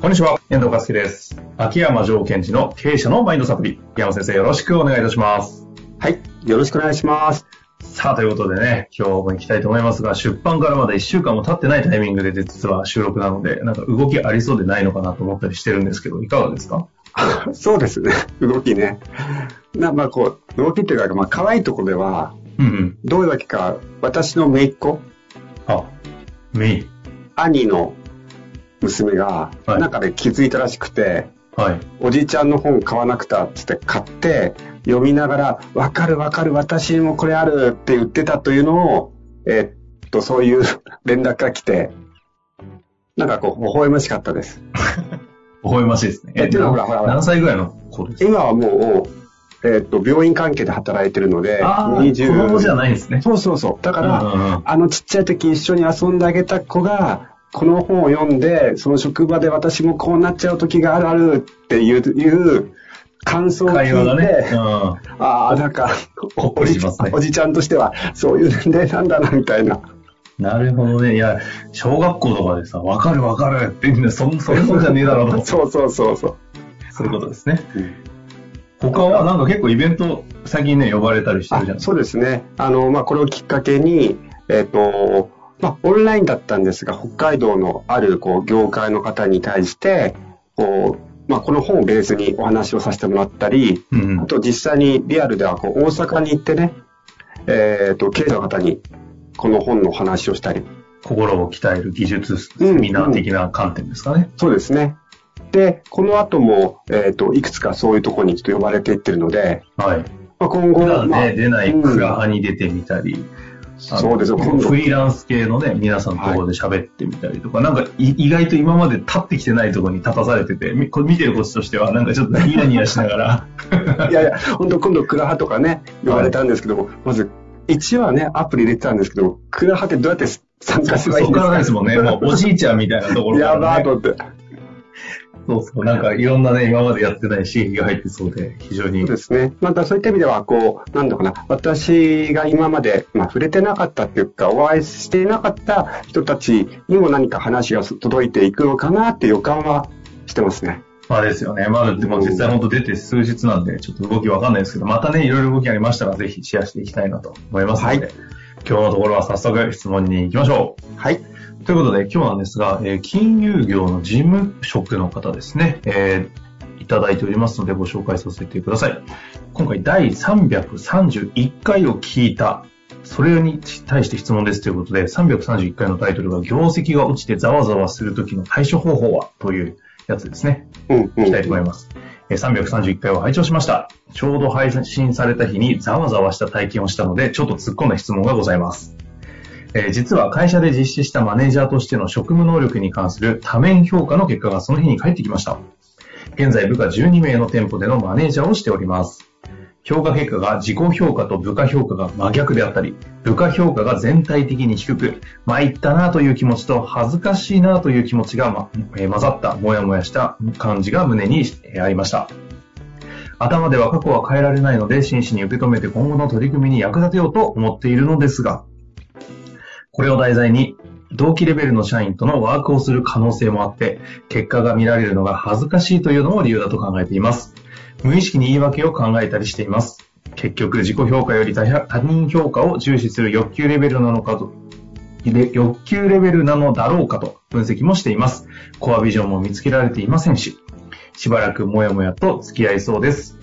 こんにちは、遠藤和樹です。秋山城賢治の経営者のマインドサプリ。秋山先生、よろしくお願いいたします。はい。よろしくお願いします。さあ、ということでね、今日も行きたいと思いますが、出版からまだ1週間も経ってないタイミングで実は収録なので、なんか動きありそうでないのかなと思ったりしてるんですけど、いかがですか？そうですね。動きね。なまあこう、動きっていうか、まあ可愛いところでは、うんうん。どういうわけか、私の姪っ子、あ、メイン。兄の娘が、はいなんかで気づいたらしくて、はい。おじいちゃんの本買わなくたっつって買って、読みながら、わかるわかる、私にもこれあるって言ってたというのを、えっと、そういう 連絡が来て、なんかこう、微笑ましかったです。微笑ましいですね。えっていうのはほら何歳ぐらいの子ですか？今はもう、えっと、病院関係で働いてるので、ああ、子供じゃないんですね。そうそうそう。だから、あのちっちゃい時一緒に遊んであげた子が、この本を読んで、その職場で私もこうなっちゃう時があるあるっていう、いう感想を聞いて、ね。うん。ああ、なんか、ほっこりしますねおじちゃんとしては、そういう年齢なんだな、みたいな。なるほどね。いや、小学校とかでさ、わかるわかるって言うんで、そん、そんなんじゃねえだろうと。そうそうそうそう。そういうことですね。他はなんか結構イベント、最近ね、呼ばれたりしてるじゃないですか。あそうですね。あの、まあ、これをきっかけに、えっ、と、まあ、オンラインだったんですが、北海道のある、こう、業界の方に対して、こう、まあ、この本をベースにお話をさせてもらったり、うんうん。あと実際にリアルでは、こう、大阪に行ってね、えっ、と、経営者の方に、この本のお話をしたり。心を鍛える技術セミナー的な観点ですかね。そうですね。で、この後も、えっ、と、いくつかそういうところにちょっと呼ばれていってるので、はい。まあ、今後、普段まあね、出ないうんクラハに出てみたり、あのそうですフ。リーランス系のね、皆さんのところで喋ってみたりとか、なんかい意外と今まで立ってきてないところに立たされてて、みこれ見てるこっちとしては、なんかちょっとニヤニヤしながら、いやいや、本当今度クラハとかね、言われたんですけども、まず、1はね、アプリ入れてたんですけど、クラハってどうやって参加すればいいそこんですか？からですもんね、もうおじいちゃんみたいなところね。やばーと思って。そうそう、なんかいろんなね、今までやってない刺激が入ってそうで、非常にそうですね。またそういった意味では、こう、なんだかな、私が今まで、まあ、触れてなかったっていうか、お会いしていなかった人たちにも何か話が届いていくのかなって予感はしてますね。まあですよね。まだでも実際本当出て数日なんで、ちょっと動きわかんないですけど、またね、いろいろ動きありましたら、ぜひシェアしていきたいなと思いますので、はい今日のところは早速質問に行きましょはい。う。ということで、今日なんですが、えー金融業の事務職の方ですね、えーいただいておりますのでご紹介させてください。今回第331回を聞いた、それに対して質問ですということで、331回のタイトルが、業績が落ちてざわざわするときの対処方法はというやつですね。うん、うん。いきたいと思います。えー331回を拝聴しました。ちょうど配信された日にざわざわした体験をしたので、ちょっと突っ込んだ質問がございます。えー実は会社で実施したマネージャーとしての職務能力に関する多面評価の結果がその日に返ってきました。現在部下12名の店舗でのマネージャーをしております。評価結果が自己評価と部下評価が真逆であったり、部下評価が全体的に低く、参ったなという気持ちと恥ずかしいなという気持ちが、まえ混ざった、もやもやした感じが胸にありました。頭では過去は変えられないので、真摯に受け止めて今後の取り組みに役立てようと思っているのですが、これを題材に、同期レベルの社員とのワークをする可能性もあって、結果が見られるのが恥ずかしいというのも理由だと考えています。無意識に言い訳を考えたりしています。結局、自己評価より他他人評価を重視する欲求レベルなのかと、欲求レベルなのだろうかと分析もしています。コアビジョンも見つけられていませんし、しばらくもやもやと付き合いそうです。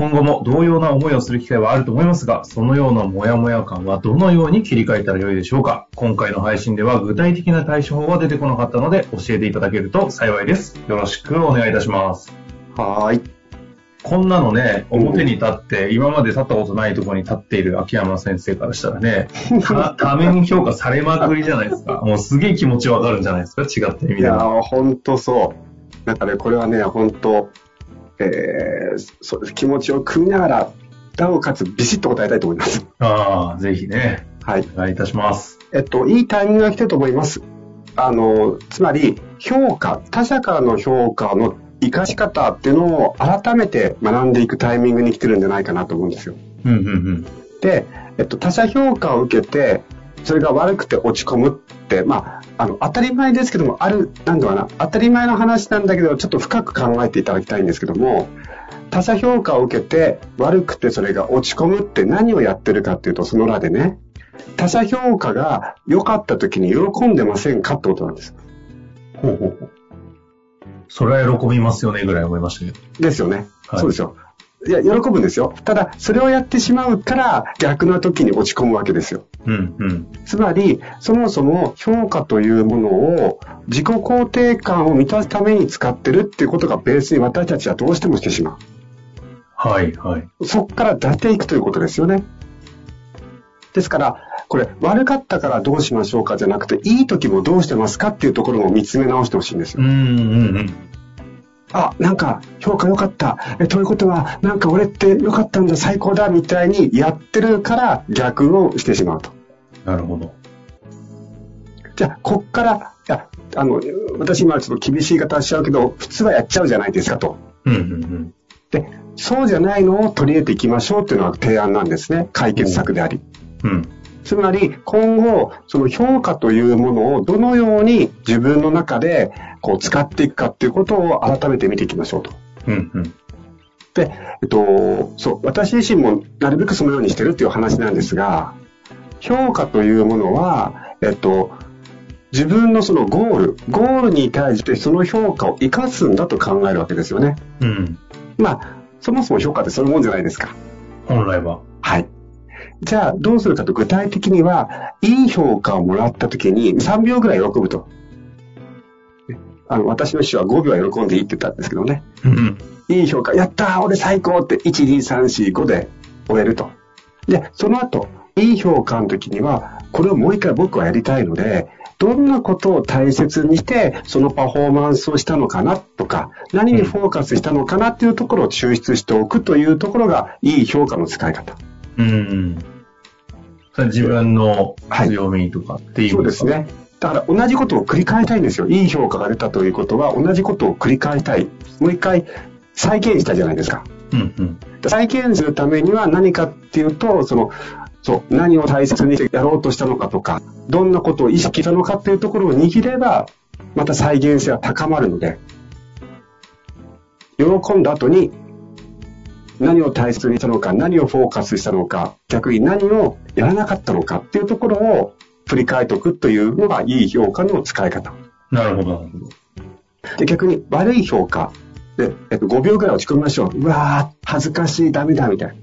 今後も同様な思いをする機会はあると思いますが、そのようなモヤモヤ感はどのように切り替えたらよいでしょうか？今回の配信では具体的な対処法は出てこなかったので教えていただけると幸いです。よろしくお願いいたします。はーい。こんなのね、表に立って、今まで立ったことないところに立っている秋山先生からしたらね、た多面評価されまくりじゃないですか。もうすげえ気持ちわかるんじゃないですか？違った意味いやでも。ー、ほんとそう。なんかね、これはね、ほんと、えー、そうです。気持ちを組みながら、なおかつビシッと答えたいと思います。ああ、ぜひね、はい。お願いいたします。えっと、いいタイミングが来てると思います。あの、つまり、評価、他者からの評価の生かし方っていうのを改めて学んでいくタイミングに来てるんじゃないかなと思うんですよ。うんうんうん。で、えっと、他者評価を受けて、それが悪くて落ち込むって、まあ、あの、当たり前ですけども、ある、なんだかな、当たり前の話なんだけど、ちょっと深く考えていただきたいんですけども、他者評価を受けて悪くてそれが落ち込むって何をやってるかっていうと、その裏でね、他者評価が良かった時に喜んでませんかってことなんです。ほうほうほう。それは喜びますよね、ぐらい思いましたけど。ですよね。はいそうですよ。いや、喜ぶんですよ。ただ、それをやってしまうから逆の時に落ち込むわけですよ。うんうん。つまり、そもそも評価というものを自己肯定感を満たすために使ってるっていうことがベースに私たちはどうしてもしてしまはいはい。う。そこから出ていくということですよね。ですから、これ悪かったからどうしましょうかじゃなくて、いい時もどうしてますかっていうところも見つめ直してほしいんですよ。うんうんうん。あ、なんか評価良かった。え、ということは、なんか俺って良かったんだ、最高だ、みたいにやってるから逆をしてしまうと。なるほど。じゃあ、こっから、いや、あの、私今ちょっと厳しい言い方しちゃうけど、普通はやっちゃうじゃないですかと。うんうんうん。で、そうじゃないのを取り入れていきましょうっていうのが提案なんですね。解決策であり。うん。つまり、今後、その評価というものをどのように自分の中でこう使っていくかっていうことを改めて見ていきましょうと。うんうん。で、えっと、そう、私自身もなるべくそのようにしてるっていう話なんですが、評価というものは、えっと、自分のそのゴール、ゴールに対してその評価を生かすんだと考えるわけですよね。うん。まあ、そもそも評価ってそういうもんじゃないですか。本来は。はい。じゃあ、どうするかと具体的には、いい評価をもらった時に3秒ぐらい喜ぶと。ねあの、私の師匠は5秒は喜んでいいって言ったんですけどね。うんうん。いい評価、やったー俺最高って、1、2、3、4、5で終えると。で、その後、いい評価の時には、これをもう一回僕はやりたいので、どんなことを大切にして、そのパフォーマンスをしたのかなとか、何にフォーカスしたのかなっていうところを抽出しておくというところが、いい評価の使い方。うん自分の強みとかっていうそうです。ね。だから同じことを繰り返したいんですよ。いい評価が出たということは、同じことを繰り返したい。もう一回再現したいじゃないですか。うんうん。再現するためには何かっていうと、その、そう、何を大切にしてやろうとしたのかとか、どんなことを意識したのかっていうところを握れば、また再現性は高まるので、喜んだ後に、何を大切にしたのか、何をフォーカスしたのか、逆に何をやらなかったのかっていうところを振り返っておくというのがいい評価の使い方。なるほど。で、逆に悪い評価。で、えっと、5秒ぐらい落ち込みましょう。うわー、恥ずかしい、ダメだ、みたいな。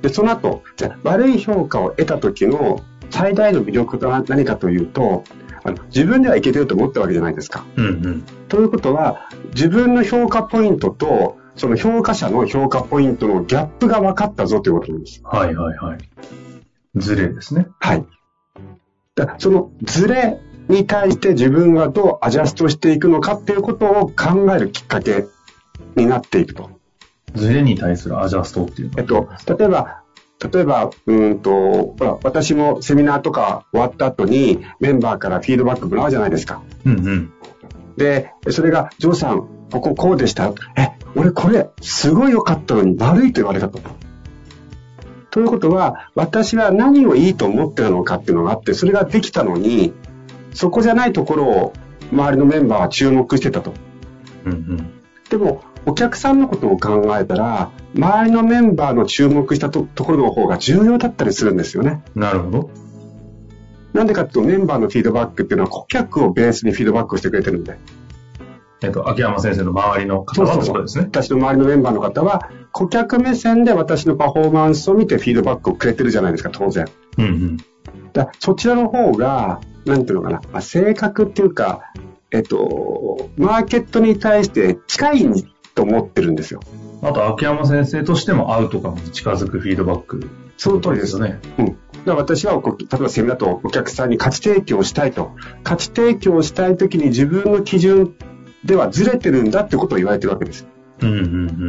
で、その後、じゃあ悪い評価を得た時の最大の魅力が何かというと、あの自分ではいけてると思ったわけじゃないですか。うんうん。ということは、自分の評価ポイントと、その評価者の評価ポイントのギャップが分かったぞということなんです。はいはいはい。ズレですね。はい。だそのズレに対して自分がどうアジャストしていくのかっていうことを考えるきっかけになっていくと。ズレに対するアジャストっていうのは？えっと、例えば、例えば、うーんと、ほら、私もセミナーとか終わった後にメンバーからフィードバックもらうじゃないですか。うんうん。で、それが、ジョーさん、こここうでした。え、俺これ、すごい良かったのに悪いと言われたと。ということは、私は何をいいと思ってるのかっていうのがあって、それができたのに、そこじゃないところを周りのメンバーは注目してたと。うんうん。でも、お客さんのことを考えたら、周りのメンバーの注目したとところの方が重要だったりするんですよね。なるほど。なんでかっていうと、メンバーのフィードバックっていうのは顧客をベースにフィードバックをしてくれてるんで。えっと、秋山先生の周りの方は？ってことですね。私の周りのメンバーの方は、顧客目線で私のパフォーマンスを見てフィードバックをくれてるじゃないですか、当然。うんうん。だそちらの方が、なんていうのかな、まあ、正確っていうか、えっと、マーケットに対して近いと思ってるんですよ。あと、秋山先生としてもアウトカムに近づくフィードバック。その通りですよね。うん。だから私は例えばセミナーとお客さんに価値提供したいと。価値提供したいときに自分の基準ではずれてるんだってことを言われてるわけです。うんうんうん。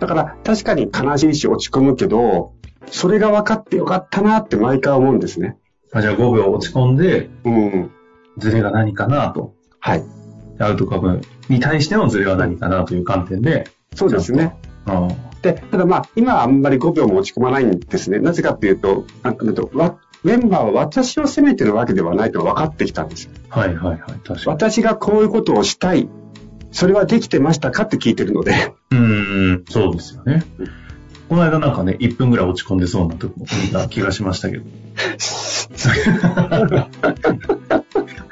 だから確かに悲しいし落ち込むけど、それが分かってよかったなって毎回思うんですね。あじゃあ5秒落ち込んで、うん。ズレが何かなと。はい。アウトカムに対してのズレは何かなという観点で。そうですね。あで、ただまあ、今はあんまり5秒も落ち込まないんですね。なぜかっていうと、あなんとわメンバーは私を責めてるわけではないと分かってきたんですよ。はいはいはい。確かに。私がこういうことをしたい。それはできてましたかって聞いてるので。うーん、そうですよね。この間なんかね、1分ぐらい落ち込んでそうなとこ見た気がしましたけど。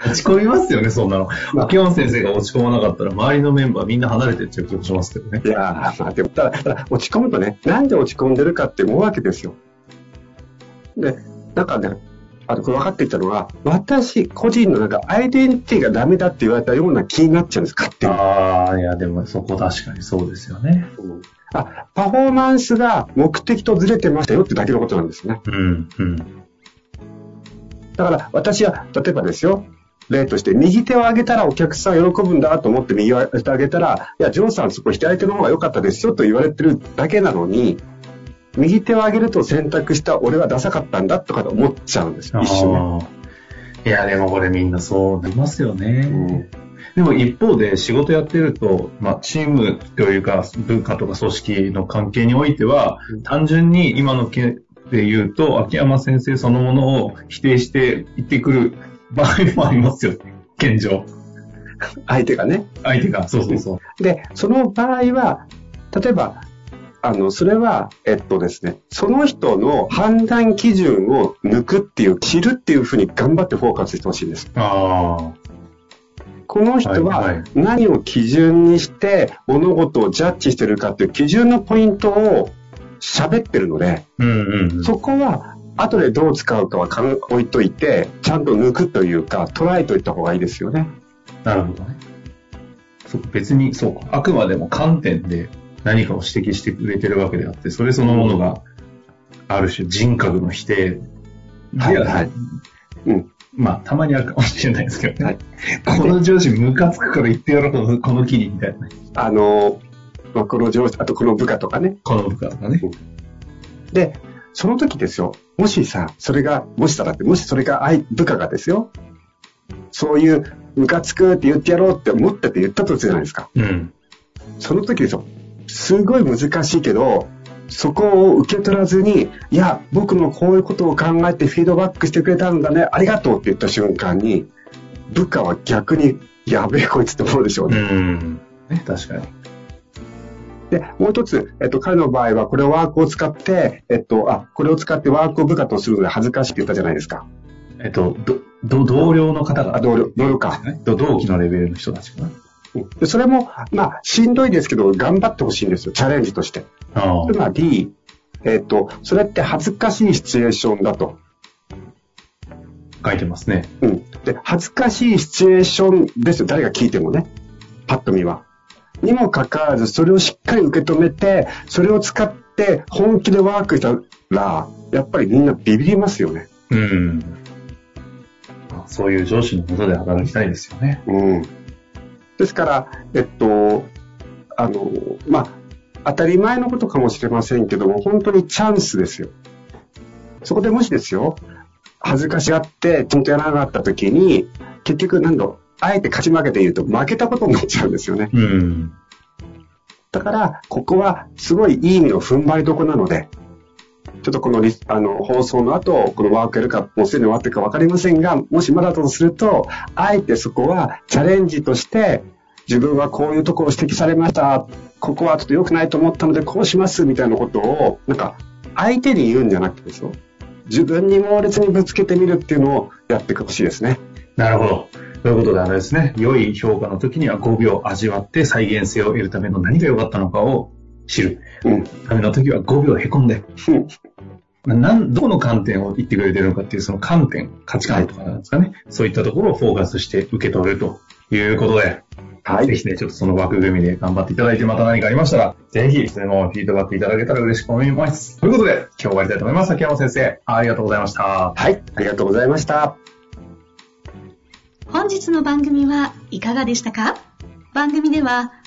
落ち込みますよね、そんなの。秋山先生が落ち込まなかったら、周りのメンバーみんな離れてっちゃう気がしますけどね。いやー、まあでも、ただ、ただ落ち込むとね、なんで落ち込んでるかって思うわけですよ。で、なんかね、あとこれ分かってきたのは、私個人のなんかアイデンティティがダメだって言われたような気になっちゃうんです、勝手に。ああ、いや、でもそこ確かにそうですよね。うんあ、パフォーマンスが目的とずれてましたよってだけのことなんですね。うん、うん。だから私は、例えばですよ、例として、右手を上げたらお客さん喜ぶんだと思って右手を上げたら、いや、ジョーさんそこ左手の方が良かったですよと言われてるだけなのに、右手を上げると選択した俺はダサかったんだとかと思っちゃうんですよ、一瞬いや、でもこれみんなそうなりますよね。うんでも一方で仕事やってると、まあ、チームというか文化とか組織の関係においては、うん単純に今の件で言うと、秋山先生そのものを否定して言ってくる場合もありますよね。現状。相手がね。相手が。そうそうそう。で、その場合は、例えば、あの、それは、えっとですね、その人の判断基準を抜くっていう、知るっていうふうに頑張ってフォーカスしてほしいんです。あこの人は何を基準にして物事をジャッジしてるかっていう基準のポイントを喋ってるので、あ。うんうんうん。そこは後でどう使うかは置いといて、ちゃんと抜くというか捉えといた方がいいですよね。なるほどね。別に、そうか。あくまでも観点で何かを指摘してくれてるわけであって、それそのものが、ある種人格の否定。はいはいうん。まあ、たまにあるかもしれないですけどね。はいこの上司ムカつくから言ってやろうこのこの機に、みたいなね。あの、まあ、この上司、あとこの部下とかね。この部下とかね。で、その時ですよ。もしさ、それが、もしさだって、もしそれが相部下がですよ。そういう、ムカつくって言ってやろうって思ってて言ったとするじゃないですか。うん。その時ですよ。すごい難しいけど、そこを受け取らずに、いや、僕もこういうことを考えてフィードバックしてくれたんだね、ありがとうって言った瞬間に、部下は逆に、やべえこいつって思うでしょううね。ん。ね、確かに。で、もう一つ、えっと、彼の場合は、これをワークを使って、えっと、あ、これを使ってワークを部下とするので恥ずかしいって言ったじゃないですか。えっと、ど、ど同僚の方が、あ、同僚、同僚か。同期のレベルの人たちかな。でそれも、まあ、しんどいですけど、頑張ってほしいんですよ、チャレンジとして。つまり、えっと、それって恥ずかしいシチュエーションだと。書いてますね。うん。で、恥ずかしいシチュエーションですよ。誰が聞いてもね。パッと見は。にもかかわらず、それをしっかり受け止めて、それを使って本気でワークしたら、やっぱりみんなビビりますよね。うん。そういう上司のもとで働きたいですよね。うん。ですから、えっと、あの、まあ、当たり前のことかもしれませんけども、本当にチャンスですよ。そこでもしですよ、恥ずかしがってちゃんとやらなかった時に、結局何度、あえて勝ち負けて言うと負けたことになっちゃうんですよね。うん。だから、ここはすごいいい意味の踏ん張りどこなので、ちょっとこのあの放送の後、このワークやるか、もうすでに終わってるか分かりませんが、もしまだだとすると、あえてそこはチャレンジとして、自分はこういうところを指摘されました、ここはちょっと良くないと思ったのでこうしますみたいなことを、なんか、相手に言うんじゃなくてですよ。自分に猛烈にぶつけてみるっていうのをやってほしいですね。なるほど。ということであれですね、良い評価の時には5秒味わって再現性を得るための何が良かったのかを知る。うん。ための時は5秒へこんで、なん、どこの観点を言ってくれてるのかっていうその観点、価値観とかなんですかね。そういったところをフォーカスして受け取るということで、はい。ぜひね、ちょっとその枠組みで頑張っていただいて、また何かありましたら、ぜひ、質問、フィードバックいただけたら嬉しく思います。ということで、今日終わりたいと思います。秋山先生、ありがとうございました。はい。ありがとうございました。本日の番組はいかがでしたか？番組では